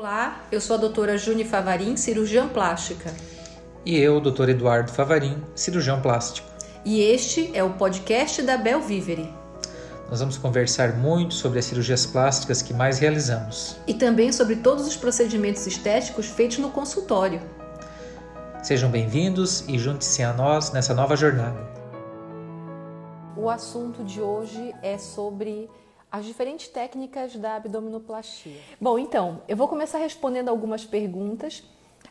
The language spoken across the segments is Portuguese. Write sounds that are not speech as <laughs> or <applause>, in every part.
Olá, eu sou a doutora Juni Favarin, cirurgiã plástica. E eu, doutor Eduardo Favarin, cirurgião plástico. E este é o podcast da Bel Vivere. Nós vamos conversar muito sobre as cirurgias plásticas que mais realizamos. E também sobre todos os procedimentos estéticos feitos no consultório. Sejam bem-vindos e junte-se a nós nessa nova jornada. O assunto de hoje é sobre as diferentes técnicas da abdominoplastia. Bom, então, eu vou começar respondendo algumas perguntas.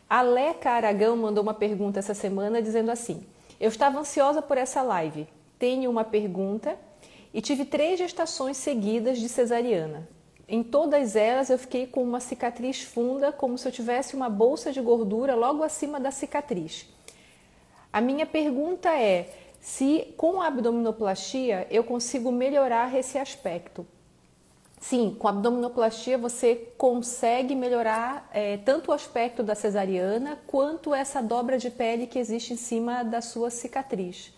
A Leca Aragão mandou uma pergunta essa semana dizendo assim: Eu estava ansiosa por essa live. Tenho uma pergunta e tive três gestações seguidas de cesariana. Em todas elas eu fiquei com uma cicatriz funda, como se eu tivesse uma bolsa de gordura logo acima da cicatriz. A minha pergunta é: se com a abdominoplastia eu consigo melhorar esse aspecto. Sim, com a abdominoplastia você consegue melhorar é, tanto o aspecto da cesariana quanto essa dobra de pele que existe em cima da sua cicatriz.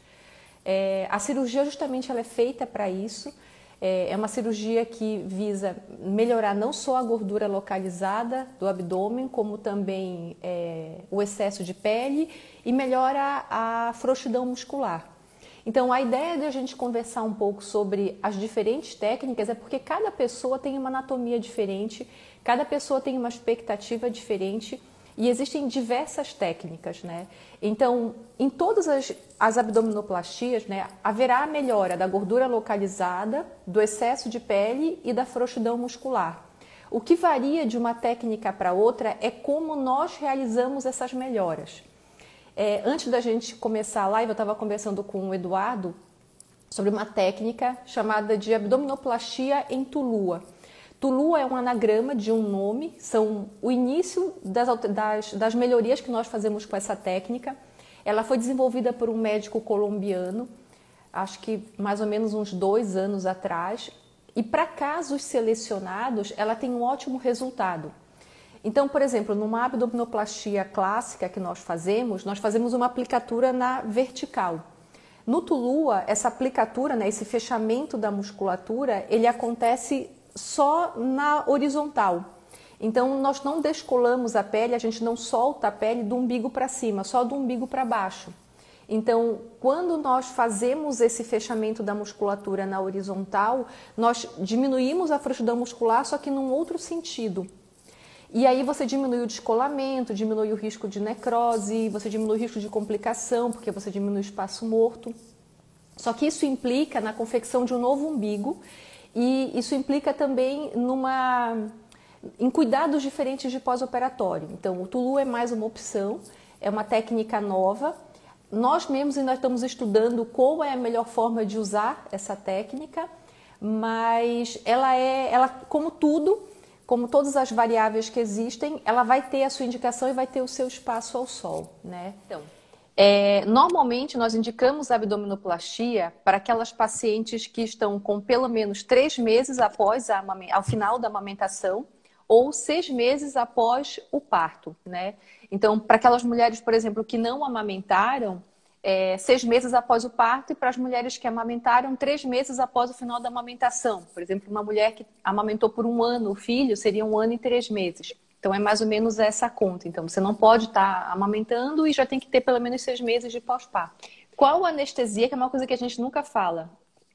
É, a cirurgia justamente ela é feita para isso. É, é uma cirurgia que visa melhorar não só a gordura localizada do abdômen, como também é, o excesso de pele e melhora a frouxidão muscular. Então, a ideia de a gente conversar um pouco sobre as diferentes técnicas é porque cada pessoa tem uma anatomia diferente, cada pessoa tem uma expectativa diferente e existem diversas técnicas, né? Então, em todas as, as abdominoplastias, né, haverá a melhora da gordura localizada, do excesso de pele e da frouxidão muscular. O que varia de uma técnica para outra é como nós realizamos essas melhoras. É, antes da gente começar a live, eu estava conversando com o Eduardo sobre uma técnica chamada de abdominoplastia em Tulua. Tulua é um anagrama de um nome, são o início das, das, das melhorias que nós fazemos com essa técnica. Ela foi desenvolvida por um médico colombiano, acho que mais ou menos uns dois anos atrás. E para casos selecionados, ela tem um ótimo resultado. Então, por exemplo, numa abdominoplastia clássica que nós fazemos, nós fazemos uma aplicatura na vertical. No Tulua, essa aplicatura, né, esse fechamento da musculatura, ele acontece só na horizontal. Então, nós não descolamos a pele, a gente não solta a pele do umbigo para cima, só do umbigo para baixo. Então, quando nós fazemos esse fechamento da musculatura na horizontal, nós diminuímos a frouxidão muscular, só que num outro sentido. E aí você diminui o descolamento, diminui o risco de necrose, você diminui o risco de complicação, porque você diminui o espaço morto. Só que isso implica na confecção de um novo umbigo e isso implica também numa em cuidados diferentes de pós-operatório. Então, o Tulu é mais uma opção, é uma técnica nova. Nós mesmos ainda estamos estudando qual é a melhor forma de usar essa técnica, mas ela é, ela como tudo, como todas as variáveis que existem, ela vai ter a sua indicação e vai ter o seu espaço ao sol, né? Então, é, normalmente nós indicamos a abdominoplastia para aquelas pacientes que estão com pelo menos três meses após a, ao final da amamentação ou seis meses após o parto, né? Então, para aquelas mulheres, por exemplo, que não amamentaram, é, seis meses após o parto e para as mulheres que amamentaram três meses após o final da amamentação. Por exemplo, uma mulher que amamentou por um ano o filho seria um ano e três meses. Então é mais ou menos essa conta. Então você não pode estar tá amamentando e já tem que ter pelo menos seis meses de pós-parto. Qual anestesia, que é uma coisa que a gente nunca fala?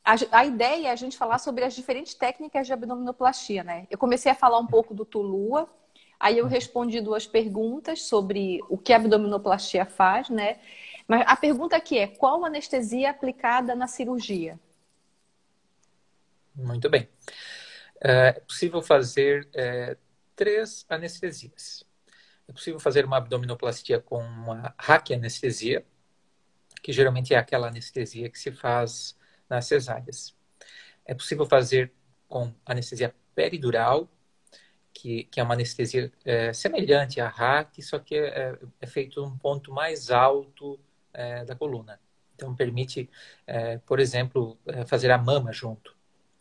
A, a, ideia é a gente falar sobre as diferentes técnicas de abdominoplastia, né? Eu comecei a falar um pouco do Tulua, aí eu respondi duas perguntas sobre o que a abdominoplastia faz, né? Mas a pergunta aqui é: qual anestesia aplicada na cirurgia? Muito bem. É possível fazer é, três anestesias. É possível fazer uma abdominoplastia com uma raquianestesia, que geralmente é aquela anestesia que se faz nas cesáreas. É possível fazer com anestesia peridural, que, que é uma anestesia é, semelhante à RAC, só que é, é feito um ponto mais alto é, da coluna. Então, permite, é, por exemplo, é, fazer a mama junto.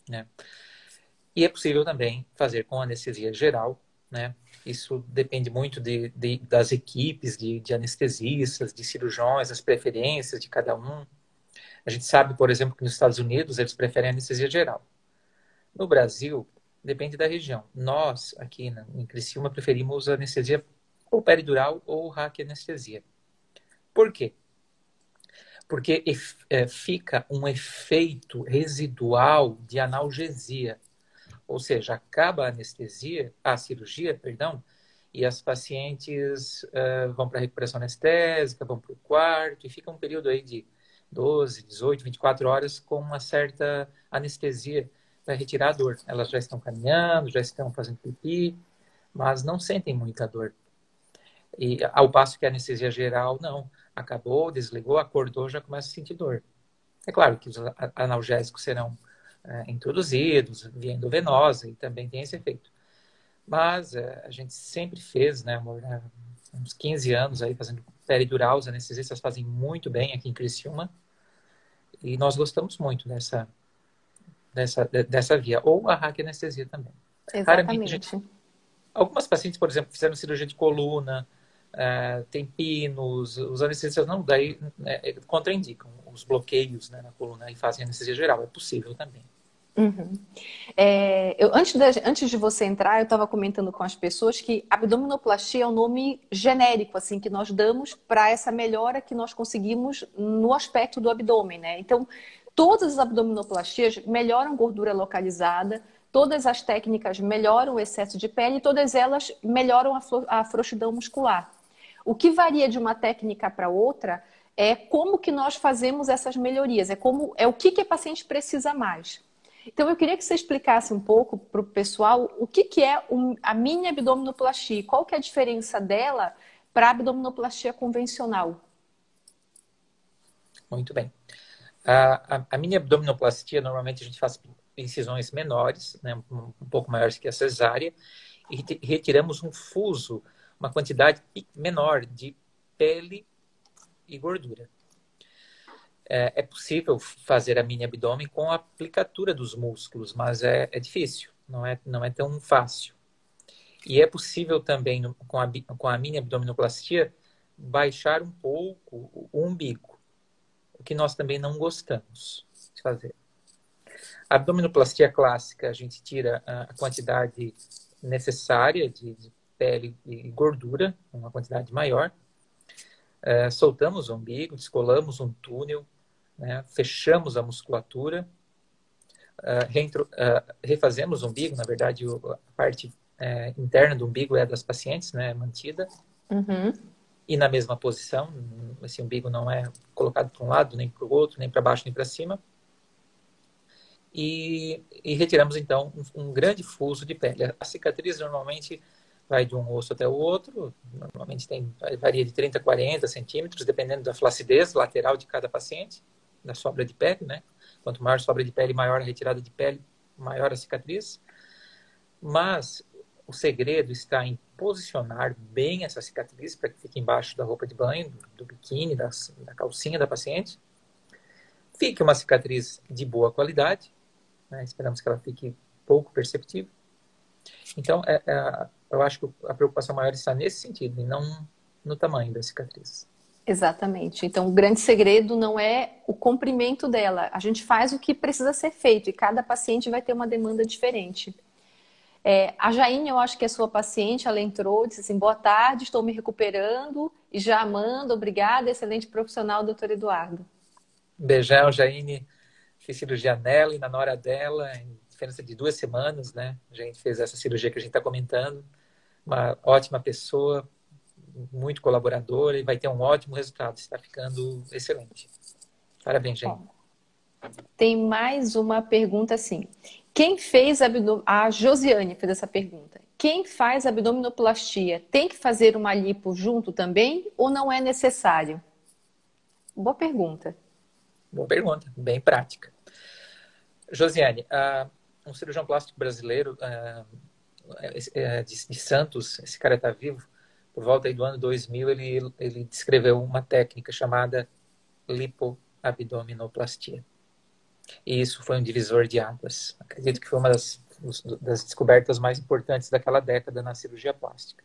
Né? E é possível também fazer com anestesia geral. Né? Isso depende muito de, de das equipes de, de anestesistas, de cirurgiões, das preferências de cada um. A gente sabe, por exemplo, que nos Estados Unidos eles preferem anestesia geral. No Brasil, depende da região. Nós, aqui em Criciúma, preferimos anestesia ou peridural ou raquianestesia. Por quê? Porque é, fica um efeito residual de analgesia. Ou seja, acaba a anestesia, a cirurgia, perdão, e as pacientes uh, vão para a recuperação anestésica, vão para o quarto, e fica um período aí de 12, 18, 24 horas com uma certa anestesia para retirar a dor. Elas já estão caminhando, já estão fazendo pipi, mas não sentem muita dor. E ao passo que a anestesia geral, não. Acabou, desligou, acordou, já começa a sentir dor. É claro que os analgésicos serão é, introduzidos via endovenosa e também tem esse efeito. Mas é, a gente sempre fez, né, amor, né, uns 15 anos aí fazendo peridural, os anestesistas fazem muito bem aqui em Criciúma. E nós gostamos muito dessa, dessa, dessa via. Ou a raquianestesia também. Exatamente. Gente, algumas pacientes, por exemplo, fizeram cirurgia de coluna, uh, tem pinos, os anestesistas não, daí né, contraindicam os bloqueios né, na coluna e fazem anestesia geral. É possível também. Uhum. É, eu, antes, de, antes de você entrar, eu estava comentando com as pessoas que abdominoplastia é um nome genérico, assim, que nós damos para essa melhora que nós conseguimos no aspecto do abdômen, né? Então, todas as abdominoplastias melhoram gordura localizada, todas as técnicas melhoram o excesso de pele, todas elas melhoram a, a frouxidão muscular. O que varia de uma técnica para outra é como que nós fazemos essas melhorias, é como é o que, que a paciente precisa mais. Então, eu queria que você explicasse um pouco para o pessoal o que, que é a mini abdominoplastia, qual que é a diferença dela para a abdominoplastia convencional. Muito bem. A, a, a mini abdominoplastia, normalmente a gente faz incisões menores, né, um, pouco maiores que a cesárea, e retiramos um fuso, uma quantidade menor de pele e gordura é, é, possível fazer a mini abdômen com a aplicatura dos músculos, mas é, é, difícil, não é, não é tão fácil. E é possível também, com, a, com a mini abdominoplastia, baixar um pouco o umbigo, o que nós também não gostamos de fazer. A abdominoplastia clássica, a gente tira a quantidade necessária de, de pele e gordura, uma quantidade maior, é, soltamos o umbigo, descolamos um túnel, né? fechamos a musculatura, reintro, uh, refazemos o umbigo, na verdade, a parte é, interna do umbigo é das pacientes, né, mantida, uhum. e na mesma posição, esse umbigo não é colocado para um lado, nem para o outro, nem para baixo, nem para cima, e, e, retiramos então um, um, grande fuso de pele. A cicatriz normalmente vai de um osso até o outro, normalmente tem, varia de 30 a 40 centímetros, dependendo da flacidez lateral de cada paciente da sobra de pele, né? Quanto maior a sobra de pele, maior a retirada de pele, maior a cicatriz. Mas o segredo está em posicionar bem essa cicatriz para que fique embaixo da roupa de banho, do, do biquíni, das, da calcinha da paciente. Fique uma cicatriz de boa qualidade, né? esperamos que ela fique pouco perceptível. Então, é, é, eu acho que a preocupação maior está nesse sentido, e não no tamanho da cicatriz. Exatamente. Então, o grande segredo não é o comprimento dela. A gente faz o que precisa ser feito e cada paciente vai ter uma demanda diferente. É, a Jaine, eu acho que é sua paciente, ela entrou, disse assim: boa tarde, estou me recuperando e já amando, obrigada, excelente profissional, doutor Eduardo. Beijão, Jaine. Fiz cirurgia nela e na hora dela, em diferença de duas semanas, né? A gente fez essa cirurgia que a gente está comentando. Uma ótima pessoa, muito colaboradora e vai ter um ótimo resultado. Está ficando excelente. Parabéns, gente. Tem mais uma pergunta assim. Quem fez abdom... a Josiane fez essa pergunta. Quem faz abdominoplastia tem que fazer uma lipo junto também ou não é necessário? Boa pergunta. Boa pergunta, bem prática. Josiane, uh, um cirurgião plástico brasileiro uh, de, de Santos, esse cara está vivo, por volta do ano 2000, ele, ele descreveu uma técnica chamada lipoabdominoplastia. E isso foi um divisor de águas. Acredito que foi uma das, das descobertas mais importantes daquela década na cirurgia plástica.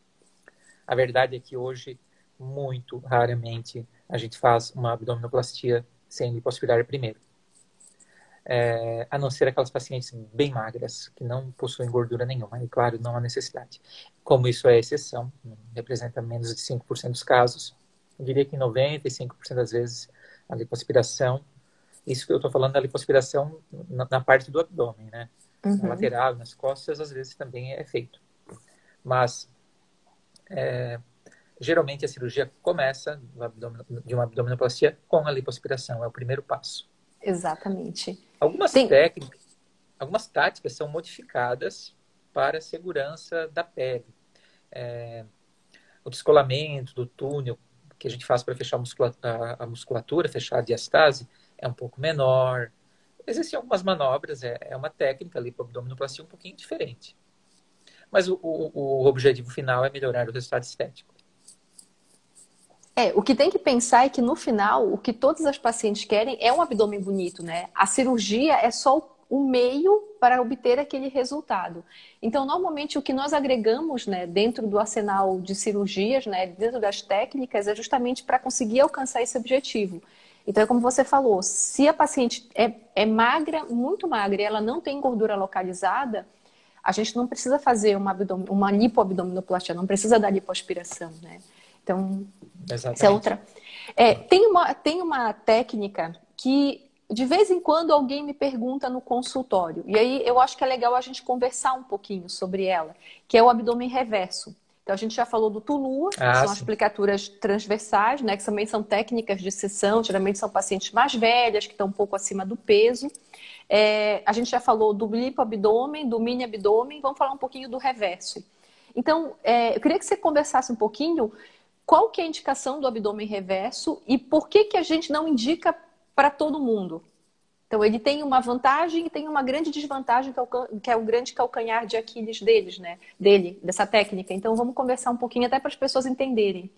A verdade é que hoje, muito raramente, a gente faz uma abdominoplastia sem lipoaspirar primeiro. É, a não ser aquelas pacientes bem magras, que não possuem gordura nenhuma. E, claro, não há necessidade. Como isso é exceção, representa menos de 5% dos casos, eu diria que em 95% das vezes a lipoaspiração, isso que eu estou falando da lipoaspiração na, na, parte do abdômen, né? Uhum. Na lateral, nas costas, às vezes também é feito. Mas, é, geralmente a cirurgia começa de uma abdominoplastia com a lipoaspiração, é o primeiro passo. Exatamente. Algumas Tem... técnicas, algumas táticas são modificadas para a segurança da pele. É, o descolamento do túnel que a gente faz para fechar a musculatura, a musculatura, fechar a diastase, é um pouco menor. Existem algumas manobras, é, é uma técnica ali para abdominoplastia um pouquinho diferente. Mas o, o, o objetivo final é melhorar o resultado estético. É, o que tem que pensar é que no final, o que todas as pacientes querem é um abdômen bonito, né? A cirurgia é só o meio para obter aquele resultado. Então, normalmente, o que nós agregamos né, dentro do arsenal de cirurgias, né, dentro das técnicas, é justamente para conseguir alcançar esse objetivo. Então, é como você falou, se a paciente é, é magra, muito magra, e ela não tem gordura localizada, a gente não precisa fazer uma, uma lipoabdominoplastia, não precisa da lipoaspiração, né? Então, Exatamente. essa é outra. É, tem, uma, tem uma técnica que de vez em quando alguém me pergunta no consultório, e aí eu acho que é legal a gente conversar um pouquinho sobre ela, que é o abdômen reverso. Então a gente já falou do Tulua, que ah, são sim. as aplicaturas transversais, né, que também são técnicas de sessão, geralmente são pacientes mais velhas, que estão um pouco acima do peso. É, a gente já falou do lipo-abdômen, do mini-abdômen, vamos falar um pouquinho do reverso. Então, é, eu queria que você conversasse um pouquinho qual que é a indicação do abdômen reverso e por que, que a gente não indica para todo mundo. Então, ele tem uma vantagem e tem uma grande desvantagem, que é, o, que é o grande calcanhar de Aquiles deles, né? Dele, dessa técnica. Então, vamos conversar um pouquinho até para as pessoas entenderem.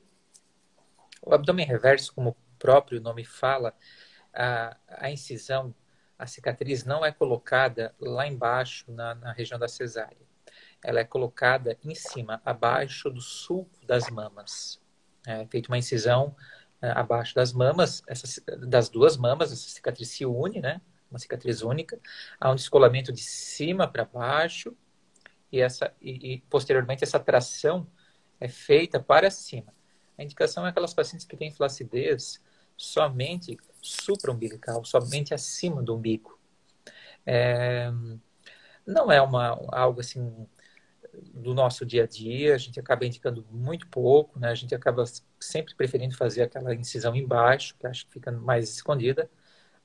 O abdômen reverso, como o próprio nome fala, a, a incisão, a cicatriz não é colocada lá embaixo, na, na região da cesárea. Ela é colocada em cima, abaixo do sulco das mamas. É feita uma incisão é, abaixo das mamas, das duas mamas, essa cicatriz se une, né? Uma cicatriz única. Há um descolamento de cima para baixo e, essa, e, e, posteriormente essa tração é feita para cima. A indicação é aquelas pacientes que têm flacidez somente supra-umbilical, somente acima do umbigo. É, não é uma, algo assim do nosso dia a dia, a gente acaba indicando muito pouco, né? A gente acaba sempre preferindo fazer aquela incisão embaixo, que acho que fica mais escondida,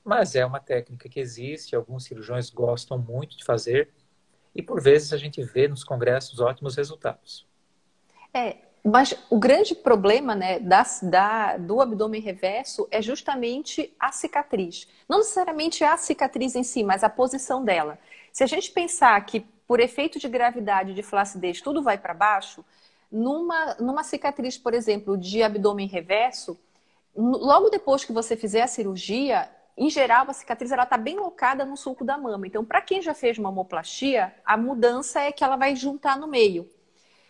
mas é uma técnica que existe, alguns cirurgiões gostam muito de fazer, e por vezes a gente vê nos congressos ótimos resultados. É, mas o grande problema né, da, da, do abdômen reverso é justamente a cicatriz. Não necessariamente a cicatriz em si, mas a posição dela. Se a gente pensar que por efeito de gravidade, de flacidez, tudo vai para baixo, numa, numa cicatriz, por exemplo, de abdômen reverso, logo depois que você fizer a cirurgia, em geral, a cicatriz ela está bem locada no sulco da mama. Então, para quem já fez uma homoplastia, a mudança é que ela vai juntar no meio.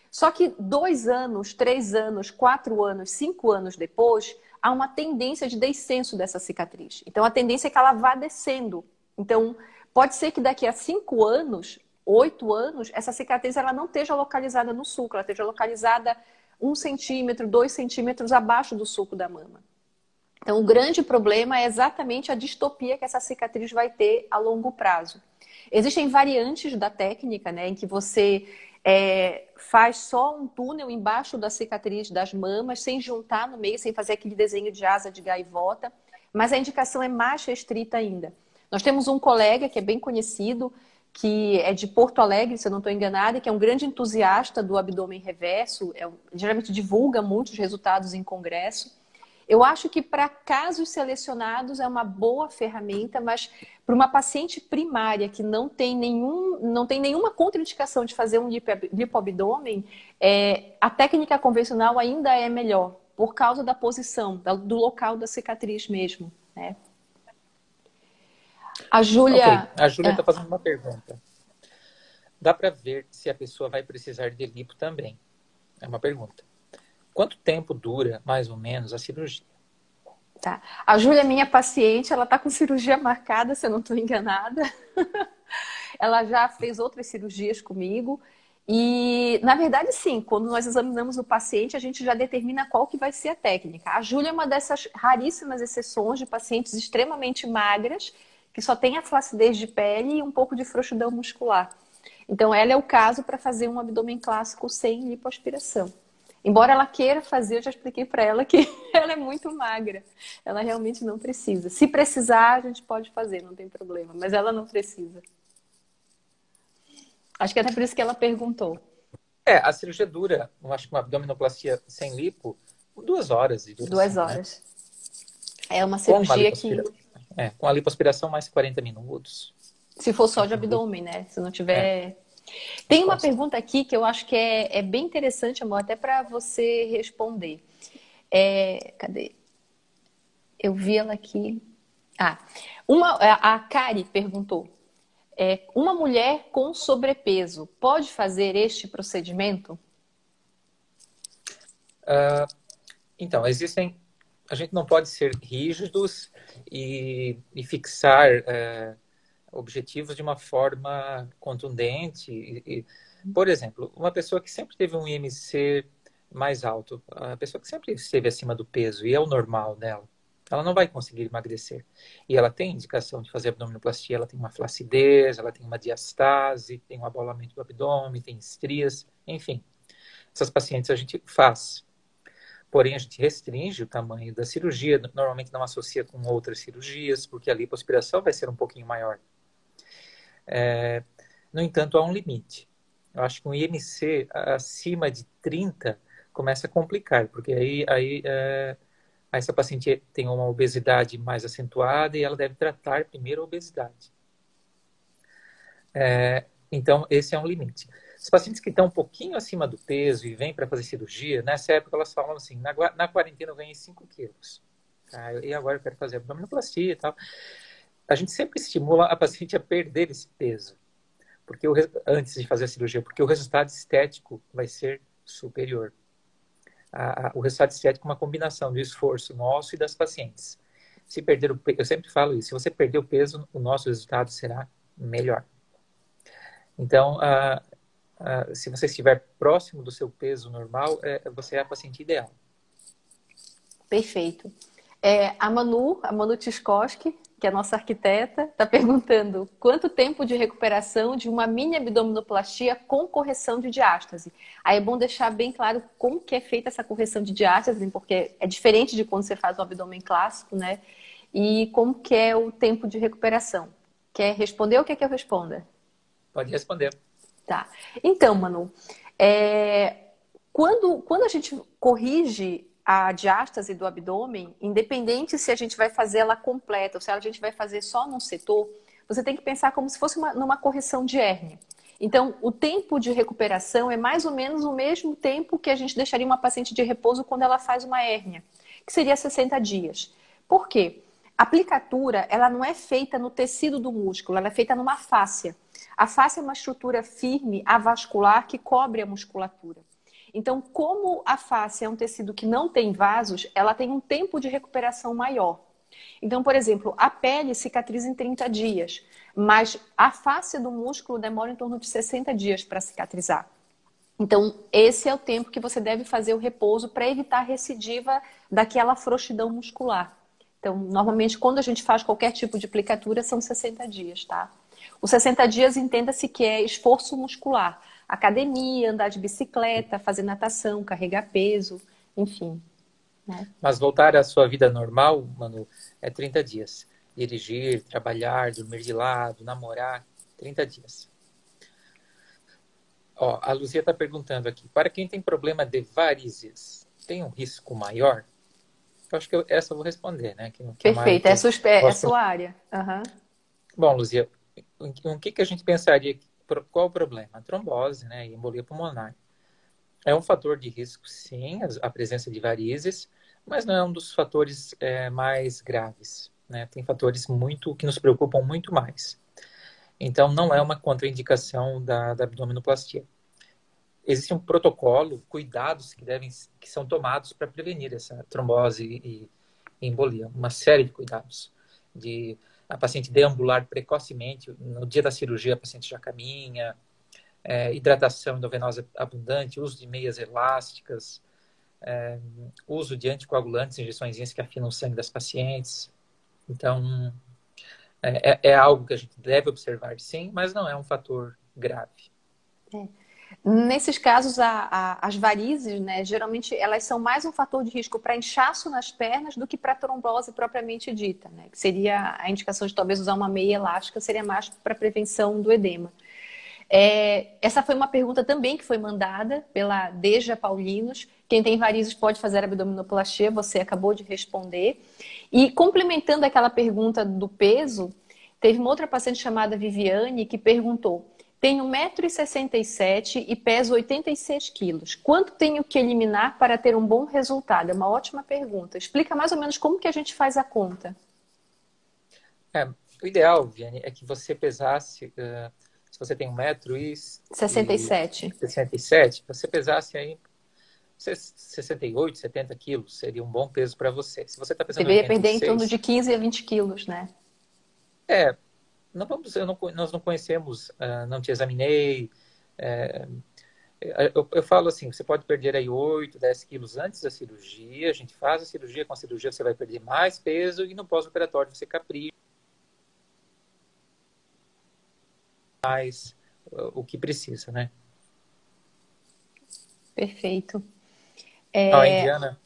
Só que dois anos, três anos, quatro anos, cinco anos depois, há uma tendência de descenso dessa cicatriz. Então, a tendência é que ela vá descendo. Então, pode ser que daqui a cinco anos oito anos, essa cicatriz ela não esteja localizada no sulco, ela esteja localizada um centímetro, dois centímetros abaixo do sulco da mama. Então, o grande problema é exatamente a distopia que essa cicatriz vai ter a longo prazo. Existem variantes da técnica, né, em que você é, faz só um túnel embaixo da cicatriz das mamas, sem juntar no meio, sem fazer aquele desenho de asa de gaivota, mas a indicação é mais restrita ainda. Nós temos um colega que é bem conhecido, que é de Porto Alegre, se eu não estou enganada, que é um grande entusiasta do abdômen reverso, é, geralmente divulga muitos resultados em congresso. Eu acho que para casos selecionados é uma boa ferramenta, mas para uma paciente primária que não tem, nenhum, não tem nenhuma contraindicação de fazer um lipoabdômen, é, a técnica convencional ainda é melhor, por causa da posição, do local da cicatriz mesmo. Né? A Júlia. Okay. A Júlia está é. fazendo uma pergunta. Dá para ver se a pessoa vai precisar de lipo também? É uma pergunta. Quanto tempo dura, mais ou menos, a cirurgia? Tá. A Júlia é minha paciente, ela está com cirurgia marcada, se eu não estou enganada. <laughs> ela já fez outras cirurgias comigo. E, na verdade, sim, quando nós examinamos o paciente, a gente já determina qual que vai ser a técnica. A Júlia é uma dessas raríssimas exceções de pacientes extremamente magras, que só tem a flacidez de pele e um pouco de frouxidão muscular. Então, ela é o caso para fazer um abdômen clássico sem lipoaspiração. Embora ela queira fazer, eu já expliquei para ela que <laughs> ela é muito magra. Ela realmente não precisa. Se precisar, a gente pode fazer, não tem problema. Mas ela não precisa. Acho que é até por isso que ela perguntou. É, a cirurgia dura, eu acho que uma abdominoplastia sem lipo, duas horas. E duas né? horas. Né? É uma cirurgia que. É, com a lipoaspiração, mais 40 minutos. Se for só de abdômen, né? Se não tiver. É. Tem uma pergunta aqui que eu acho que é, é bem interessante, amor, até para você responder. É, cadê? Eu vi ela aqui. Ah, uma, a Kari perguntou: é, uma mulher com sobrepeso pode fazer este procedimento? Uh, então, existem. A gente não pode ser rígidos e, e fixar. Uh, objetivos de uma forma contundente. E, e, por exemplo, uma pessoa que sempre teve um IMC mais alto, a pessoa que sempre esteve acima do peso e é o normal dela, ela não vai conseguir emagrecer. E ela tem indicação de fazer abdominoplastia, ela tem uma flacidez, ela tem uma diastase, tem um abolamento do abdômen, tem estrias, enfim. Essas pacientes a gente faz. Porém, a gente restringe o tamanho da cirurgia, normalmente não associa com outras cirurgias, porque a lipoaspiração vai ser um pouquinho maior. É, no entanto, há um limite. Eu acho que um IMC acima de 30 começa a complicar, porque aí, aí é, essa paciente tem uma obesidade mais acentuada e ela deve tratar primeiro a obesidade. É, então, esse é um limite. Os pacientes que estão um pouquinho acima do peso e vêm para fazer cirurgia, nessa época elas falam assim, na, na quarentena eu ganhei 5 quilos. Tá? E agora eu quero fazer abdominoplastia e tal a gente sempre estimula a paciente a perder esse peso, porque o, antes de fazer a cirurgia, porque o resultado estético vai ser superior. A, a, o resultado estético é uma combinação do esforço nosso e das pacientes. Se perder o eu sempre falo isso, se você perder o peso, o nosso resultado será melhor. Então, a, se você estiver próximo do seu peso normal, é, você é a paciente ideal. Perfeito. É, a Manu, a Manu Tiskoski, que é a nossa arquiteta, está perguntando quanto tempo de recuperação de uma mini abdominoplastia com correção de diástase. Aí é bom deixar bem claro como que é feita essa correção de diástase, porque é diferente de quando você faz o abdômen clássico, né? E como que é o tempo de recuperação. Quer responder ou quer que eu responda? Pode responder. Tá. Então, Manu, é... quando, quando a gente corrige a diástase do abdômen, independente se a gente vai fazer ela completa ou se a gente vai fazer só num setor, você tem que pensar como se fosse uma, numa correção de hérnia. Então, o tempo de recuperação é mais ou menos o mesmo tempo que a gente deixaria uma paciente de repouso quando ela faz uma hérnia, que seria 60 dias. Por quê? A aplicatura, ela não é feita no tecido do músculo, ela é feita numa fáscia. A fáscia é uma estrutura firme, avascular, que cobre a musculatura. Então, como a face é um tecido que não tem vasos, ela tem um tempo de recuperação maior. Então, por exemplo, a pele cicatriza em 30 dias, mas a face do músculo demora em torno de 60 dias para cicatrizar. Então, esse é o tempo que você deve fazer o repouso para evitar recidiva daquela frouxidão muscular. Então, normalmente, quando a gente faz qualquer tipo de aplicatura, são 60 dias, tá? Os 60 dias, entenda-se que é esforço muscular academia, andar de bicicleta, fazer natação, carregar peso, enfim. Né? Mas voltar à sua vida normal, Manu, é 30 dias. Dirigir, trabalhar, dormir de lado, namorar, 30 dias. Ó, a Luzia está perguntando aqui, para quem tem problema de varizes, tem um risco maior? Eu acho que eu, essa eu vou responder, né? Que, que Perfeito, é, sua, é a sua área. Uhum. Bom, Luzia, o que, que a gente pensaria qual o problema? A trombose, né, e embolia pulmonar. É um fator de risco, sim, a presença de varizes, mas não é um dos fatores é, mais graves. Né? Tem fatores muito que nos preocupam muito mais. Então, não é uma contraindicação da, da abdominoplastia. Existe um protocolo, cuidados que devem que são tomados para prevenir essa trombose e, embolia. Uma série de cuidados. De a paciente deambular precocemente, no dia da cirurgia a paciente já caminha, é, hidratação endovenosa abundante, uso de meias elásticas, é, uso de anticoagulantes, injeções que afinam o sangue das pacientes. Então, é, é, é algo que a gente deve observar, sim, mas não é um fator grave. É. Nesses casos, a, a, as varizes, né, geralmente elas são mais um fator de risco para inchaço nas pernas do que para trombose propriamente dita, né, que seria a indicação de talvez usar uma meia elástica, seria mais para prevenção do edema. É, essa foi uma pergunta também que foi mandada pela Deja Paulinos. Quem tem varizes pode fazer abdominoplastia, você acabou de responder. E complementando aquela pergunta do peso, teve uma outra paciente chamada Viviane que perguntou: tenho 1,67m e peso 86 quilos. Quanto tenho que eliminar para ter um bom resultado? É uma ótima pergunta. Explica mais ou menos como que a gente faz a conta. É, o ideal, Viane, é que você pesasse, uh, se você tem 1,67m. 67, você pesasse aí 68, 70 quilos, seria um bom peso para você. Se você está pensando Deveria perder em torno de 15 a 20 quilos, né? É, não vamos, não, nós não conhecemos, uh, não te examinei. É, eu, eu, falo assim, você pode perder aí 8, 10 quilos antes da cirurgia, a gente faz a cirurgia, com a cirurgia você vai perder mais peso e no pós-operatório você capricha mais o que precisa, né? Perfeito. É... a Indiana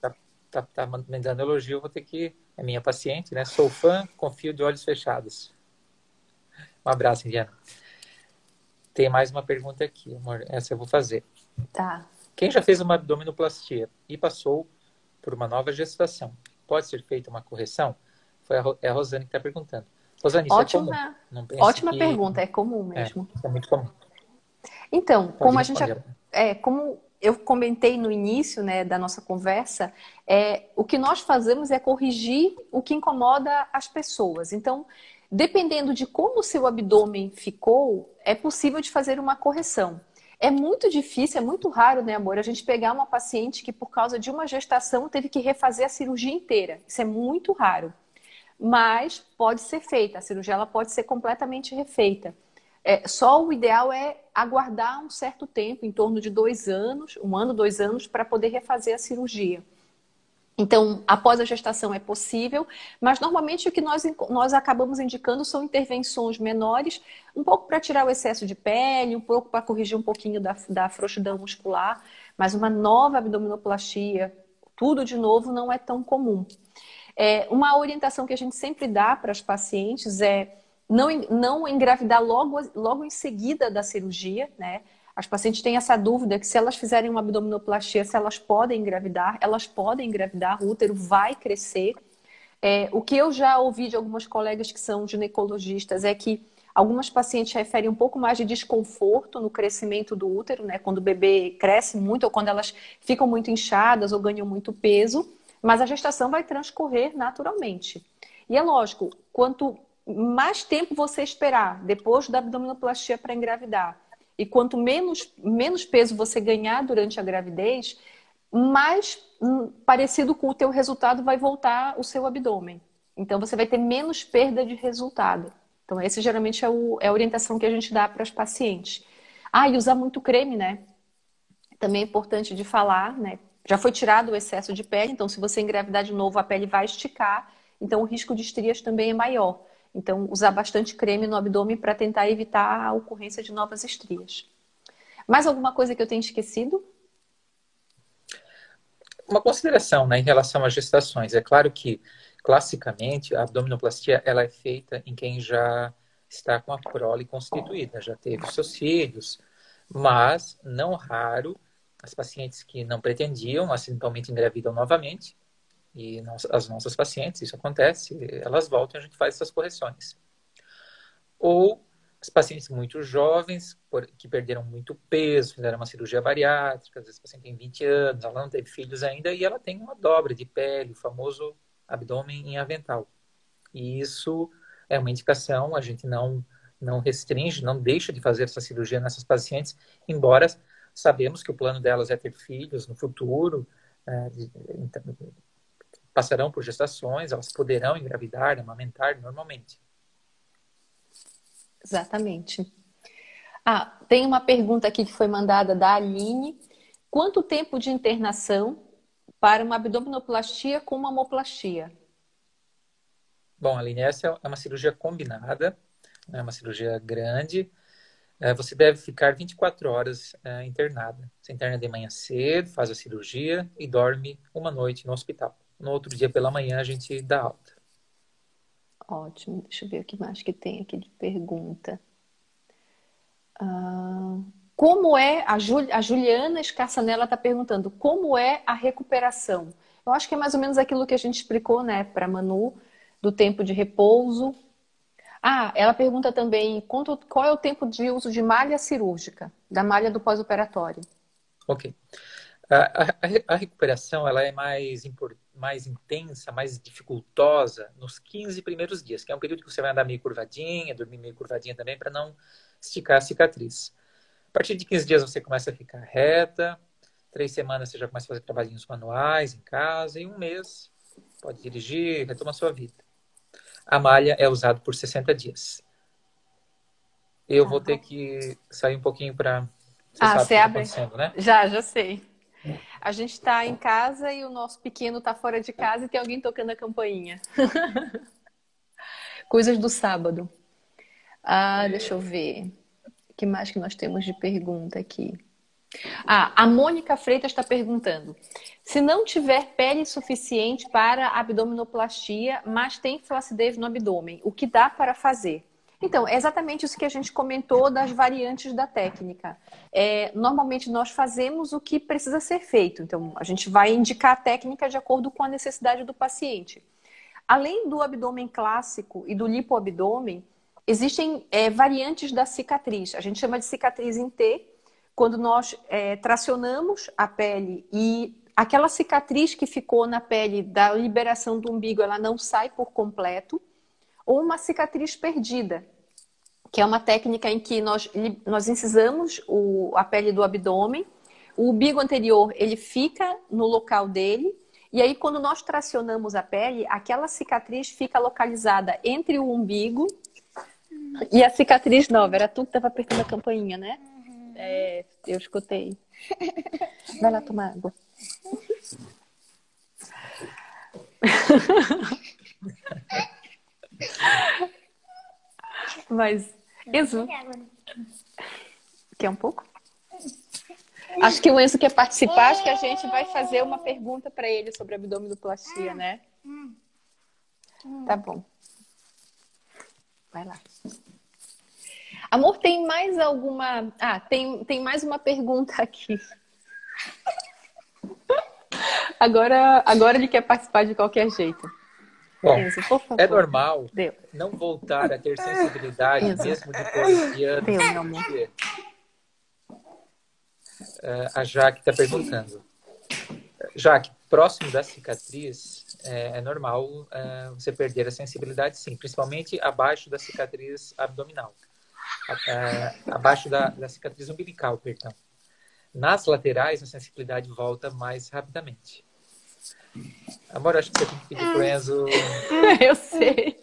tá, tá, tá me dando elogio, vou ter que... É minha paciente, né? Sou fã, confio de olhos fechados. Um abraço, Indiana. Tem mais uma pergunta aqui, amor. Essa eu vou fazer. Tá. Quem já fez uma abdominoplastia e passou por uma nova gestação, pode ser feita uma correção? Foi a, é a Rosane que está perguntando. Rosane, isso ótima, é ótima que... pergunta, é comum é, mesmo. É, é muito comum. Então, pode como responder. a gente é, como eu comentei no início né, da nossa conversa, é, o que nós fazemos é corrigir o que incomoda as pessoas. Então, Dependendo de como o seu abdômen ficou, é possível de fazer uma correção. É muito difícil, é muito raro, né, amor, a gente pegar uma paciente que por causa de uma gestação teve que refazer a cirurgia inteira. Isso é muito raro. Mas pode ser feita, a cirurgia ela pode ser completamente refeita. É, só o ideal é aguardar um certo tempo, em torno de dois anos, um ano, dois anos, para poder refazer a cirurgia. Então, após a gestação é possível, mas normalmente o que nós, nós acabamos indicando são intervenções menores, um pouco para tirar o excesso de pele, um pouco para corrigir um pouquinho da, da frouxidão muscular, mas uma nova abdominoplastia, tudo de novo, não é tão comum. É, uma orientação que a gente sempre dá para as pacientes é não, não engravidar logo, logo em seguida da cirurgia, né? As pacientes têm essa dúvida que se elas fizerem uma abdominoplastia, se elas podem engravidar, elas podem engravidar, o útero vai crescer. É, o que eu já ouvi de algumas colegas que são ginecologistas é que algumas pacientes referem um pouco mais de desconforto no crescimento do útero, né? Quando o bebê cresce muito ou quando elas ficam muito inchadas ou ganham muito peso, mas a gestação vai transcorrer naturalmente. E é lógico, quanto mais tempo você esperar depois da abdominoplastia para engravidar, e quanto menos, menos peso você ganhar durante a gravidez, mais hum, parecido com o teu resultado vai voltar o seu abdômen. Então você vai ter menos perda de resultado. Então esse geralmente é, o, é a orientação que a gente dá para as pacientes. Ah, e usar muito creme, né? Também é importante de falar, né? Já foi tirado o excesso de pele, então se você engravidar de novo, a pele vai esticar, então o risco de estrias também é maior. Então, usar bastante creme no abdômen para tentar evitar a ocorrência de novas estrias. Mais alguma coisa que eu tenha esquecido? Uma consideração né, em relação às gestações. É claro que, classicamente, a abdominoplastia ela é feita em quem já está com a prole constituída, já teve seus filhos, mas, não raro, as pacientes que não pretendiam, acidentalmente engravidam novamente, e nós, as nossas pacientes, isso acontece, elas voltam e a gente faz essas correções. Ou as pacientes muito jovens, que perderam muito peso, fizeram uma cirurgia bariátrica, às vezes a paciente tem 20 anos, ela não teve filhos ainda e ela tem uma dobra de pele, o famoso abdômen em avental. E isso é uma indicação, a gente não, não restringe, não deixa de fazer essa cirurgia nessas pacientes, embora sabemos que o plano delas é ter filhos no futuro, é, passarão por gestações, elas poderão engravidar, amamentar normalmente. Exatamente. Ah, tem uma pergunta aqui que foi mandada da Aline. Quanto tempo de internação para uma abdominoplastia com mamoplastia? Bom, Aline, essa é uma cirurgia combinada, é uma cirurgia grande. É, você deve ficar 24 horas é, internada. Você interna de manhã cedo, faz a cirurgia e dorme uma noite no hospital. No outro dia pela manhã a gente dá alta. Ótimo. Deixa eu ver o que mais que tem aqui de pergunta. Ah, como é, a, Jul, a Juliana Escarçanella está perguntando, como é a recuperação? Eu acho que é mais ou menos aquilo que a gente explicou, né, para Manu, do tempo de repouso. Ah, ela pergunta também quanto, qual é o tempo de uso de malha cirúrgica, da malha do pós-operatório. Ok. A, a, a, recuperação ela é mais, mais intensa, mais dificultosa nos 15 primeiros dias, que é um período que você vai andar meio curvadinha, dormir meio curvadinha também, para não esticar a cicatriz. A partir de 15 dias você começa a ficar reta, três semanas você já começa a fazer trabalhinhos manuais em casa, e um mês pode dirigir, retoma a sua vida. A malha é usada por 60 dias. Eu vou ter que sair um pouquinho para. Ah, você tá abre. Né? Já, já sei. A gente está em casa e o nosso pequeno está fora de casa e tem alguém tocando a campainha. <laughs> Coisas do sábado. Ah, deixa eu ver. O que mais que nós temos de pergunta aqui? Ah, a Mônica Freitas está perguntando: se não tiver pele suficiente para abdominoplastia, mas tem flacidez no abdômen, o que dá para fazer? Então, é exatamente isso que a gente comentou das variantes da técnica. É, normalmente nós fazemos o que precisa ser feito. Então, a gente vai indicar a técnica de acordo com a necessidade do paciente. Além do abdômen clássico e do lipoabdômen, existem é, variantes da cicatriz. A gente chama de cicatriz em T, quando nós é, tracionamos a pele e aquela cicatriz que ficou na pele da liberação do umbigo, ela não sai por completo, ou uma cicatriz perdida, que é uma técnica em que nós, nós incisamos o, a pele do abdômen, o umbigo anterior ele fica no local dele, e aí quando nós tracionamos a pele, aquela cicatriz fica localizada entre o umbigo e a cicatriz nova. Era tu que estava apertando a campainha, né? É, eu escutei. Vai lá tomar água. <laughs> Mas, Enzo, quer um pouco? Acho que o Enzo quer participar, acho que a gente vai fazer uma pergunta para ele sobre abdominoplastia, né? Tá bom. Vai lá. Amor, tem mais alguma. Ah, tem, tem mais uma pergunta aqui. Agora, agora ele quer participar de qualquer jeito. Bom, é normal Deu. não voltar a ter sensibilidade mesmo depois de anos. Deu, meu amor. Uh, a Jaque está perguntando. Jaque, próximo da cicatriz, é, é normal uh, você perder a sensibilidade, sim, principalmente abaixo da cicatriz abdominal abaixo da, da cicatriz umbilical, perdão. Nas laterais, a sensibilidade volta mais rapidamente. Amor, acho que você tem que pedir pro Enzo. <laughs> Eu sei.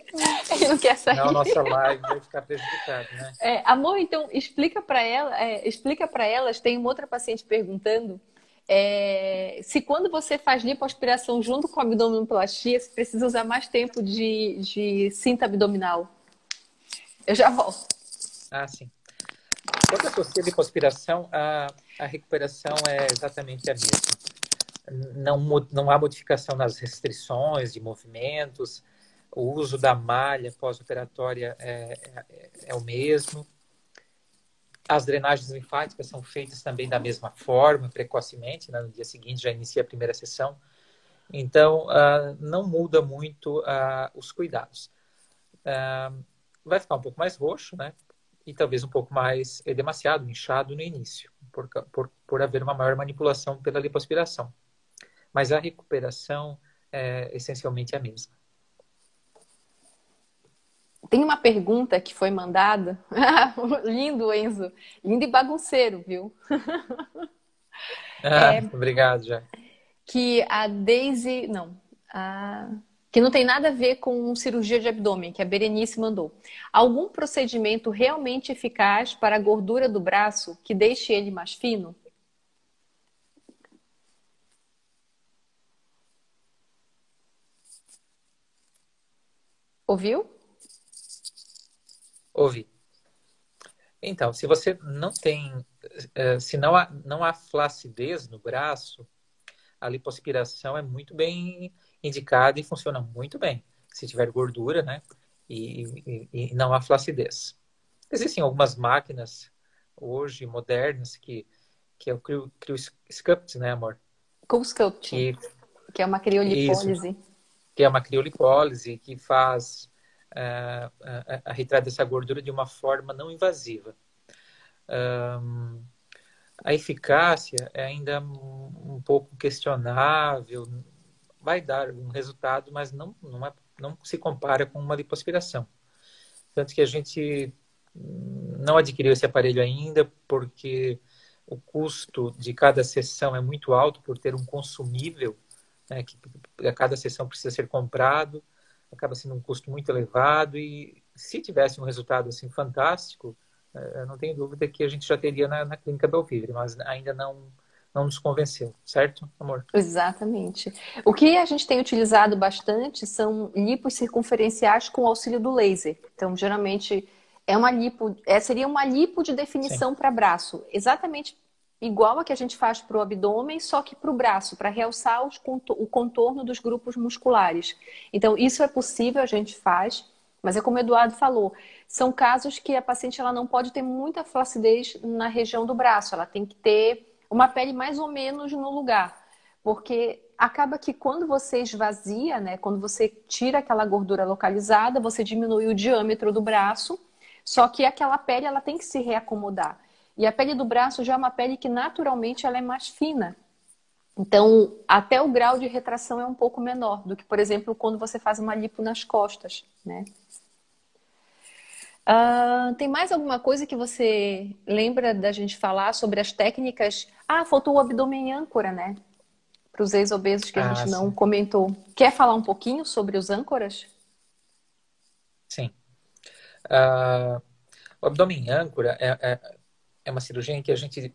Ele não quer sair. Não, nossa live vai ficar prejudicada, né? É, amor, então explica para ela, é, explica para elas. Tem uma outra paciente perguntando é, se quando você faz lipoaspiração junto com a abdominoplastia, você precisa usar mais tempo de, de cinta abdominal. Eu já volto. Ah, sim. Quando associa a lipoaspiração, a, a recuperação é exatamente a mesma. Não, não há modificação nas restrições de movimentos, o uso da malha pós-operatória é, é, é, o mesmo. As drenagens linfáticas são feitas também da mesma forma, precocemente, né? no dia seguinte já inicia a primeira sessão. Então, uh, não muda muito uh, os cuidados. Uh, vai ficar um pouco mais roxo, né? e talvez um pouco mais demasiado inchado no início, por, por, por haver uma maior manipulação pela lipoaspiração. Mas a recuperação é essencialmente a mesma. Tem uma pergunta que foi mandada. <laughs> Lindo, Enzo. Lindo e bagunceiro, viu? Ah, é, obrigado, já. Que a Daisy. Não. Ah, que não tem nada a ver com cirurgia de abdômen, que a Berenice mandou. Algum procedimento realmente eficaz para a gordura do braço que deixe ele mais fino? Ouviu? Ouvi. Então, se você não tem, eh, se não há, não há flacidez no braço, a lipoaspiração é muito bem indicada e funciona muito bem. Se tiver gordura, né? E, e, e não há flacidez. Existem algumas máquinas hoje modernas que, que é o CryoSculpt, né, amor? CryoSculpt. Que, que é uma criolipólise. Isso, que é uma criolipólise que faz uh, a, a retirada dessa gordura de uma forma não invasiva. Um, a eficácia é ainda um, pouco questionável, vai dar um resultado, mas não, não, é, não se compara com uma lipoaspiração. Tanto que a gente não adquiriu esse aparelho ainda, porque o custo de cada sessão é muito alto por ter um consumível, né, que a cada sessão precisa ser comprado, acaba sendo um custo muito elevado e se tivesse um resultado assim fantástico, eh, eu não tenho dúvida que a gente já teria na, na clínica Belvivre, mas ainda não não nos convenceu, certo, amor? Exatamente. O que a gente tem utilizado bastante são lipos circunferenciais com auxílio do laser. Então, geralmente é uma lipo, é, seria uma lipo de definição para braço, exatamente igual a que a gente faz para o abdômen, só que para o braço, para realçar o contorno dos grupos musculares. Então, isso é possível, a gente faz, mas é como o Eduardo falou, são casos que a paciente ela não pode ter muita flacidez na região do braço, ela tem que ter uma pele mais ou menos no lugar. Porque acaba que quando você esvazia, né, quando você tira aquela gordura localizada, você diminui o diâmetro do braço, só que aquela pele ela tem que se reacomodar. E a pele do braço já é uma pele que naturalmente ela é mais fina. Então, até o grau de retração é um pouco menor do que, por exemplo, quando você faz uma lipo nas costas, né? Uh, tem mais alguma coisa que você lembra da gente falar sobre as técnicas? Ah, faltou o abdômen âncora, né? Para os ex-obesos que a ah, gente sim. não comentou. Quer falar um pouquinho sobre os âncoras? Sim. Uh, o abdômen âncora é, é, é, uma cirurgia em que a gente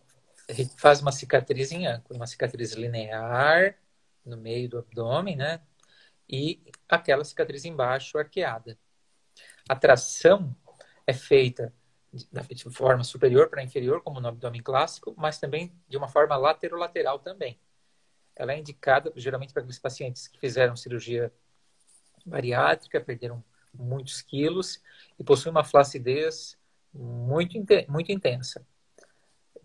faz uma cicatriz em âncora, uma cicatriz linear no meio do abdômen, né? E aquela cicatriz embaixo arqueada. A tração é feita de forma superior para inferior, como no abdômen clássico, mas também de uma forma laterolateral também. Ela é indicada geralmente para aqueles pacientes que fizeram cirurgia bariátrica, perderam muitos quilos e possuem uma flacidez muito, muito intensa.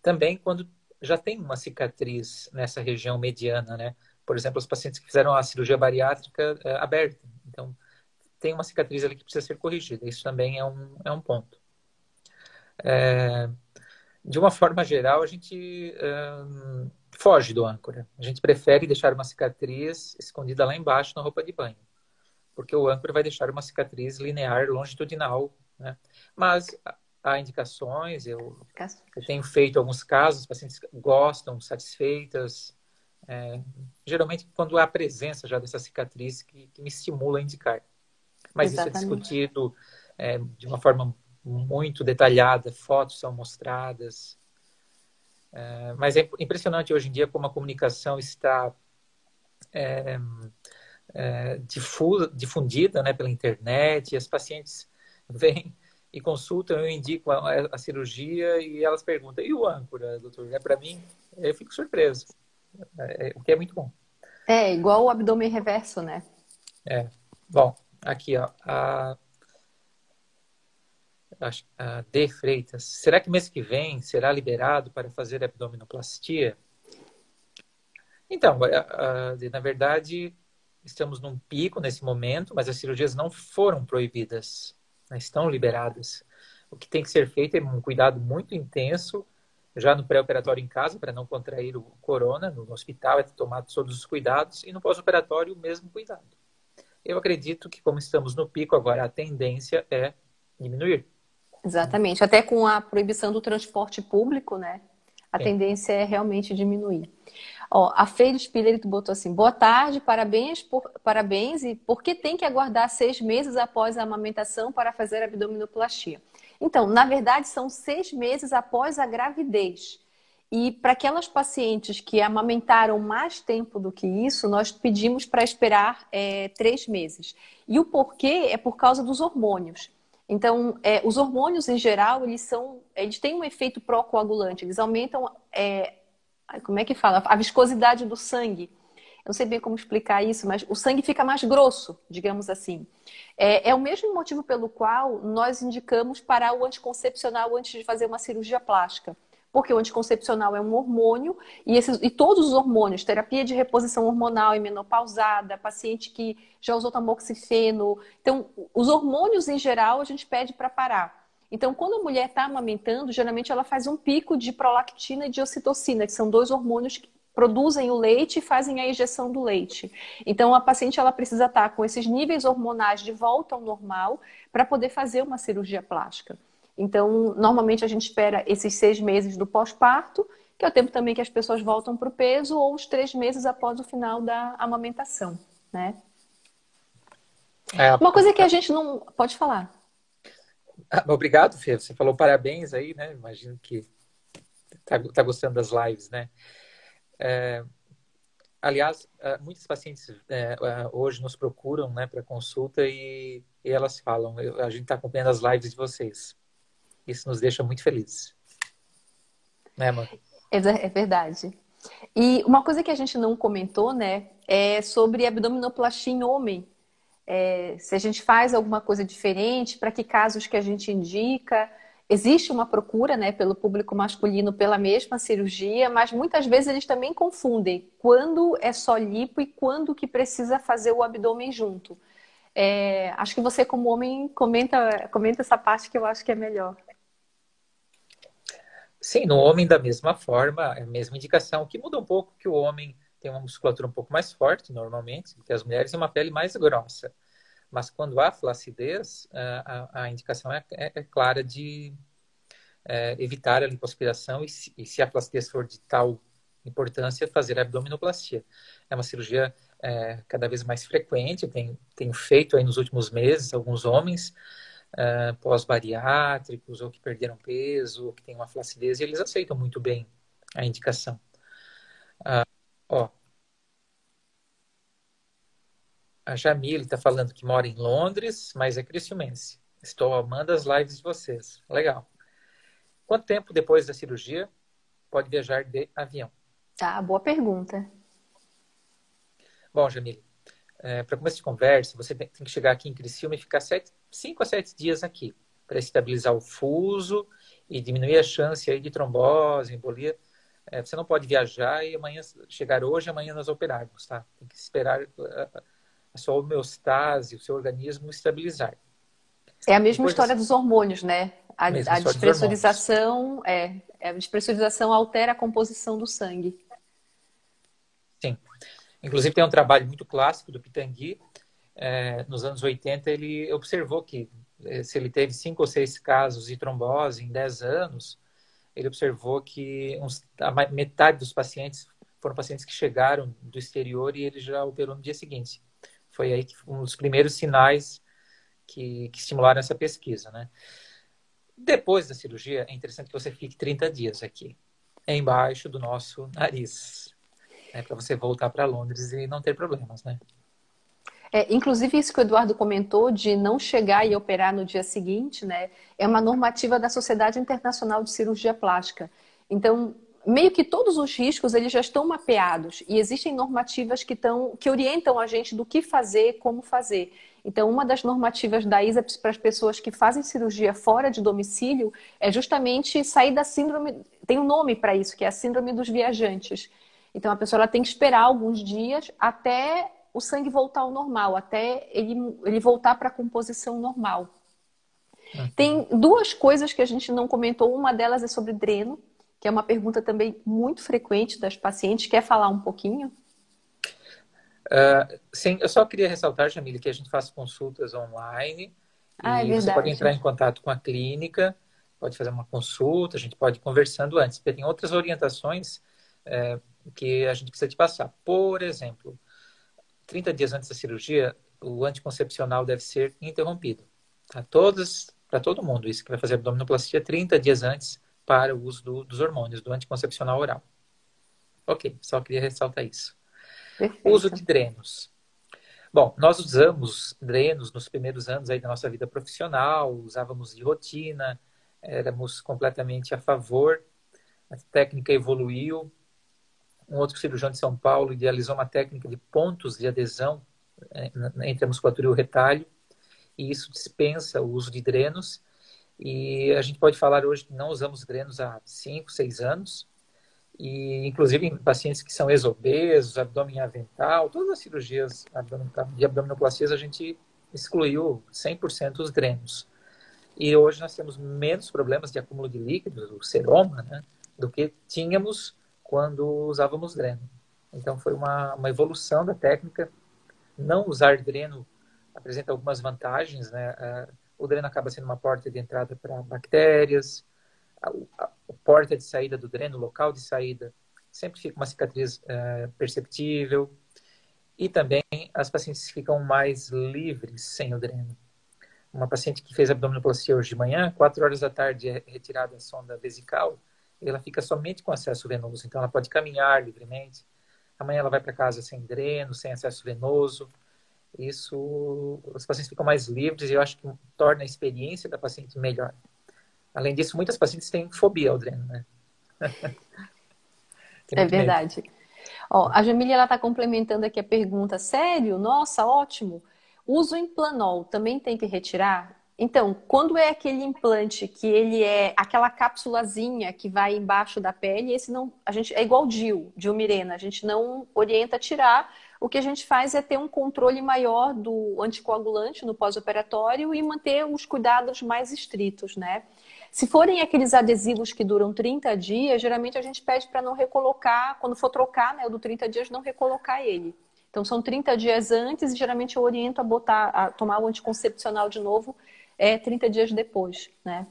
Também quando já tem uma cicatriz nessa região mediana, né? Por exemplo, os pacientes que fizeram a cirurgia bariátrica é, aberta. Então, tem uma cicatriz ali que precisa ser corrigida. Isso também é um, é um ponto. É, de uma forma geral, a gente um, foge do âncora. A gente prefere deixar uma cicatriz escondida lá embaixo na roupa de banho, porque o âncora vai deixar uma cicatriz linear longitudinal. Né? Mas há indicações, eu, eu tenho feito alguns casos, os pacientes gostam, satisfeitas. É, geralmente, quando há a presença já dessa cicatriz que, que me estimula a indicar. Mas Exatamente. isso é discutido é, de uma forma muito detalhada, fotos são mostradas. É, mas é impressionante hoje em dia como a comunicação está é, é, difundida né, pela internet, e as pacientes <laughs> vêm e consultam, eu indico a, a, cirurgia e elas perguntam, e o âncora, doutor? É para mim? Eu fico surpreso, é, é, o que é muito bom. É, igual o abdômen reverso, né? É. Bom, aqui, ó, a, a D. Freitas, será que mês que vem será liberado para fazer abdominoplastia? Então, na verdade, estamos num pico nesse momento, mas as cirurgias não foram proibidas, né, estão liberadas. O que tem que ser feito é um cuidado muito intenso, já no pré-operatório em casa, para não contrair o corona, no hospital é tomado todos os cuidados, e no pós-operatório o mesmo cuidado. Eu acredito que, como estamos no pico agora, a tendência é diminuir. Exatamente. Até com a proibição do transporte público, né? A Sim. tendência é realmente diminuir. Ó, a Feira Espírito botou assim: boa tarde, parabéns, por, parabéns. E por que tem que aguardar seis meses após a amamentação para fazer abdominoplastia? Então, na verdade, são seis meses após a gravidez. E para aquelas pacientes que amamentaram mais tempo do que isso, nós pedimos para esperar é, três meses. E o porquê é por causa dos hormônios. Então, é, os hormônios em geral, eles são, eles têm um efeito pró-coagulante. Eles aumentam, é, como é que fala, a viscosidade do sangue. Eu não sei bem como explicar isso, mas o sangue fica mais grosso, digamos assim. É, é o mesmo motivo pelo qual nós indicamos parar o anticoncepcional antes de fazer uma cirurgia plástica porque o anticoncepcional é um hormônio e, esses, e todos os hormônios, terapia de reposição hormonal em menopausada, paciente que já usou tamoxifeno. Então, os hormônios em geral a gente pede para parar. Então, quando a mulher está amamentando, geralmente ela faz um pico de prolactina e de ocitocina, que são dois hormônios que produzem o leite e fazem a injeção do leite. Então, a paciente ela precisa estar tá com esses níveis hormonais de volta ao normal para poder fazer uma cirurgia plástica. Então, normalmente a gente espera esses seis meses do pós-parto, que é o tempo também que as pessoas voltam para o peso, ou os três meses após o final da amamentação, né? É, Uma coisa que a gente não pode falar. Ah, obrigado, Fê. Você falou parabéns aí, né? Imagino que está tá gostando das lives, né? É, aliás, é, muitos pacientes é, é, hoje nos procuram né, para consulta e, e, elas falam: a gente está acompanhando as lives de vocês. Isso nos deixa muito felizes. Né, amor? É, é verdade. E uma coisa que a gente não comentou, né, é sobre abdominoplastia em homem. É, se a gente faz alguma coisa diferente, para que casos que a gente indica. Existe uma procura né, pelo público masculino pela mesma cirurgia, mas muitas vezes eles também confundem quando é só lipo e quando que precisa fazer o abdômen junto. É, acho que você, como homem, comenta, comenta essa parte que eu acho que é melhor. Sim, no homem da mesma forma, é a mesma indicação, que muda um pouco que o homem tem uma musculatura um pouco mais forte, normalmente, que as mulheres têm uma pele mais grossa. Mas quando há flacidez, a, a indicação é, é, é, clara de é, evitar a lipoaspiração e se, e se, a flacidez for de tal importância, fazer a abdominoplastia. É uma cirurgia é, cada vez mais frequente, tenho, tenho feito aí nos últimos meses, alguns homens, uh, pós-bariátricos ou que perderam peso, ou que têm uma flacidez, e eles aceitam muito bem a indicação. Uh, ó, a Jamile está falando que mora em Londres, mas é criciumense. Estou amando as lives de vocês. Legal. Quanto tempo depois da cirurgia pode viajar de avião? Tá, boa pergunta. Bom, Jamile, é, para começo de conversa, você tem, que chegar aqui em Criciúma e ficar 5 a 7 dias aqui, para estabilizar o fuso e diminuir a chance aí de trombose, embolia. É, você não pode viajar e amanhã chegar hoje, amanhã nós operarmos, tá? Tem que esperar a, a sua homeostase, o seu organismo estabilizar. É a mesma Depois história dos hormônios, né? A, a despressurização, é, a despressurização altera a composição do sangue. Sim. Inclusive, tem um trabalho muito clássico do Pitangui. É, nos anos 80, ele observou que é, se ele teve cinco ou seis casos de trombose em 10 anos, ele observou que uns, metade dos pacientes foram pacientes que chegaram do exterior e ele já operou no dia seguinte. Foi aí que um dos primeiros sinais que, que estimularam essa pesquisa, né? Depois da cirurgia, é interessante que você fique 30 dias aqui, embaixo do nosso nariz né, para você voltar para Londres e não ter problemas, né? É, inclusive, isso que o Eduardo comentou de não chegar e operar no dia seguinte, né? É uma normativa da Sociedade Internacional de Cirurgia Plástica. Então, meio que todos os riscos eles já estão mapeados e existem normativas que, estão, que orientam a gente do que fazer, como fazer. Então, uma das normativas da ISAPS para as pessoas que fazem cirurgia fora de domicílio é justamente sair da síndrome, tem um nome para isso, que é a síndrome dos viajantes. Então a pessoa ela tem que esperar alguns dias até o sangue voltar ao normal, até ele, ele voltar para a composição normal. Uhum. Tem duas coisas que a gente não comentou. Uma delas é sobre dreno, que é uma pergunta também muito frequente das pacientes. Quer falar um pouquinho? Uh, sim, eu só queria ressaltar, Jamile, que a gente faz consultas online. Ah, é verdade. você pode entrar em contato com a clínica pode fazer uma consulta, a gente pode ir conversando antes, porque tem outras orientações é, que a gente precisa te passar. Por exemplo, 30 dias antes da cirurgia, o anticoncepcional deve ser interrompido. Tá? Todas, para todo mundo, isso que vai fazer abdominoplastia 30 dias antes para o uso do, dos hormônios, do anticoncepcional oral. Ok, só queria ressaltar isso. Perfeito. Uso de drenos. Bom, nós usamos drenos nos primeiros anos aí da nossa vida profissional, usávamos de rotina, éramos completamente a favor. A técnica evoluiu. Um outro cirurgião de São Paulo idealizou uma técnica de pontos de adesão entre a musculatura e o retalho, e isso dispensa o uso de drenos. E a gente pode falar hoje que não usamos drenos há 5, 6 anos, e inclusive em pacientes que são exobesos, abdômen avental, todas as cirurgias de abdominoplastias a gente excluiu 100% os drenos. E hoje nós temos menos problemas de acúmulo de líquidos, o seroma, né, do que tínhamos quando usávamos dreno. Então foi uma, uma evolução da técnica. Não usar dreno apresenta algumas vantagens, né? O dreno acaba sendo uma porta de entrada para bactérias, a, a, a, porta de saída do dreno, o local de saída, sempre fica uma cicatriz é, perceptível. E também as pacientes ficam mais livres sem o dreno uma paciente que fez abdominoplastia hoje de manhã, quatro horas da tarde é retirada a sonda vesical, ela fica somente com acesso venoso. Então, ela pode caminhar livremente. Amanhã ela vai para casa sem dreno, sem acesso venoso. Isso, os pacientes ficam mais livres e eu acho que torna a experiência da paciente melhor. Além disso, muitas pacientes têm fobia ao dreno, né? <laughs> é verdade. Ó, a Jamília está complementando aqui a pergunta. Sério? Nossa, ótimo. Uso implanol também tem que retirar? Então, quando é aquele implante que ele é aquela cápsulazinha que vai embaixo da pele, esse não, a gente é igual DIL, Dilmirena, a gente não orienta a tirar. O que a gente faz é ter um controle maior do anticoagulante no pós-operatório e manter os cuidados mais estritos, né? Se forem aqueles adesivos que duram 30 dias, geralmente a gente pede para não recolocar, quando for trocar, né, o do 30 dias, não recolocar ele. Então, são 30 dias antes e geralmente eu oriento a botar, a tomar o anticoncepcional de novo é 30 dias depois, né?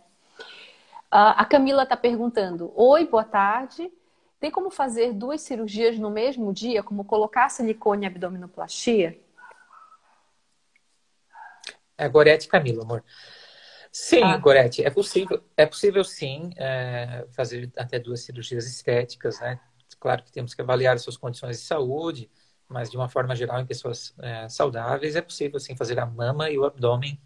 A Camila está perguntando: Oi, boa tarde. Tem como fazer duas cirurgias no mesmo dia, como colocar silicone e abdominoplastia? É Gorete Camila, amor. Sim, ah. Gorete, é possível, é possível sim é, fazer até duas cirurgias estéticas, né? Claro que temos que avaliar as suas condições de saúde, mas de uma forma geral, em pessoas é, saudáveis, é possível sim fazer a mama e o abdômen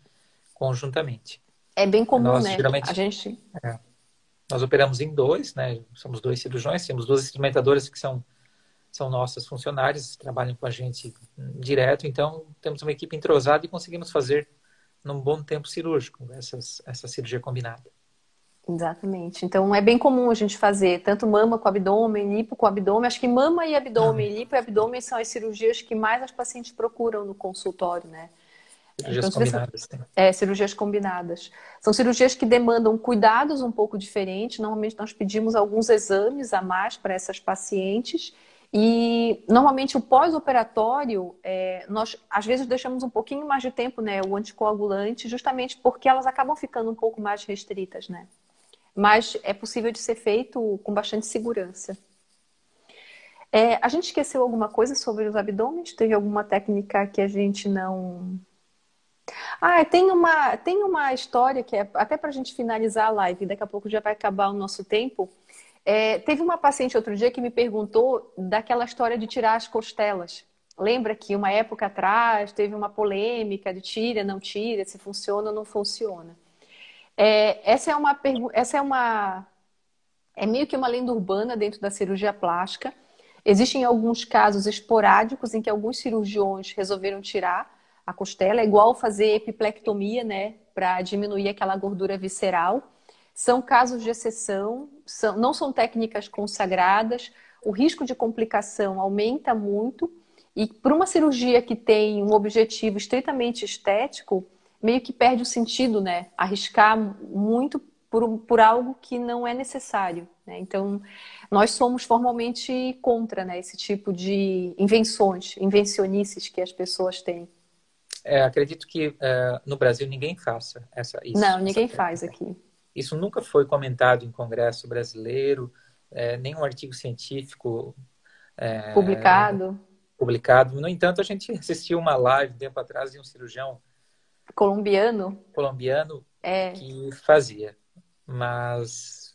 conjuntamente. É bem comum, nós, né? Geralmente, a gente. É, nós operamos em dois, né? Somos dois cirurgiões, temos duas experimentadoras que são são nossas funcionárias, trabalham com a gente direto, então temos uma equipe entrosada e conseguimos fazer num bom tempo cirúrgico essas, essa cirurgia combinada. Exatamente. Então é bem comum a gente fazer tanto mama com abdômen, lipo com abdômen. Acho que mama e abdômen, uhum. lipo e abdômen são as cirurgias que mais as pacientes procuram no consultório, né? Cirurgias então, combinadas. É, cirurgias combinadas. São cirurgias que demandam cuidados um pouco diferentes. Normalmente nós pedimos alguns exames a mais para essas pacientes. E normalmente o pós-operatório, é, nós às vezes deixamos um pouquinho mais de tempo, né, o anticoagulante, justamente porque elas acabam ficando um pouco mais restritas, né? mas é possível de ser feito com bastante segurança. É, a gente esqueceu alguma coisa sobre os abdômenes? Teve alguma técnica que a gente não. Ah, tem uma, tem uma história que é até para a gente finalizar a live, daqui a pouco já vai acabar o nosso tempo. É, teve uma paciente outro dia que me perguntou daquela história de tirar as costelas. Lembra que uma época atrás teve uma polêmica de tira, não tira, se funciona ou não funciona. É, essa é uma essa é uma é meio que uma lenda urbana dentro da cirurgia plástica. Existem alguns casos esporádicos em que alguns cirurgiões resolveram tirar a costela, é igual fazer epiplectomia, né, para diminuir aquela gordura visceral. São casos de exceção, são, não são técnicas consagradas. O risco de complicação aumenta muito e por uma cirurgia que tem um objetivo estritamente estético, meio que perde o sentido, né? Arriscar muito por, por algo que não é necessário. Né? Então, nós somos formalmente contra né, esse tipo de invenções, invencionices que as pessoas têm. É, acredito que uh, no Brasil ninguém faça essa isso. Não, ninguém essa faz aqui. Isso nunca foi comentado em congresso brasileiro, é, nenhum artigo científico é, publicado. Publicado. No entanto, a gente <laughs> assistiu uma live tempo atrás de um cirurgião colombiano, colombiano é. que fazia, mas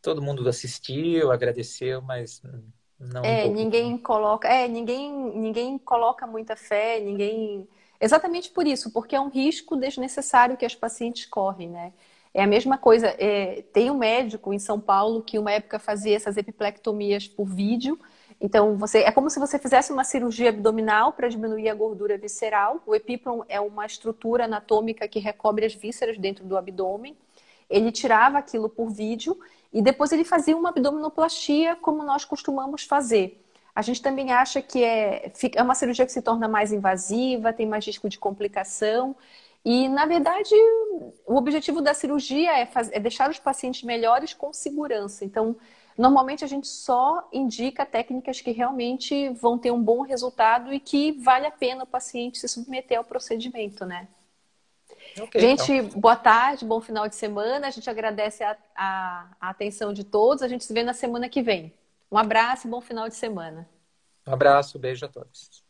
todo mundo assistiu, agradeceu, mas não. É, ninguém coloca, é, ninguém, ninguém coloca muita fé, ninguém. Exatamente por isso, porque é um risco desnecessário que as pacientes correm, né? É a mesma coisa. É, tem um médico em São Paulo que uma época fazia essas epiplectomias por vídeo. Então, você é como se você fizesse uma cirurgia abdominal para diminuir a gordura visceral. O epíplon é uma estrutura anatômica que recobre as vísceras dentro do abdômen. Ele tirava aquilo por vídeo e depois ele fazia uma abdominoplastia, como nós costumamos fazer. A gente também acha que é, é uma cirurgia que se torna mais invasiva, tem mais risco de complicação. E, na verdade, o objetivo da cirurgia é, fazer, é deixar os pacientes melhores com segurança. Então, normalmente a gente só indica técnicas que realmente vão ter um bom resultado e que vale a pena o paciente se submeter ao procedimento, né? Okay, gente, então. boa tarde, bom final de semana. A gente agradece a, a, a atenção de todos. A gente se vê na semana que vem. Um abraço e bom final de semana. Um abraço, beijo a todos.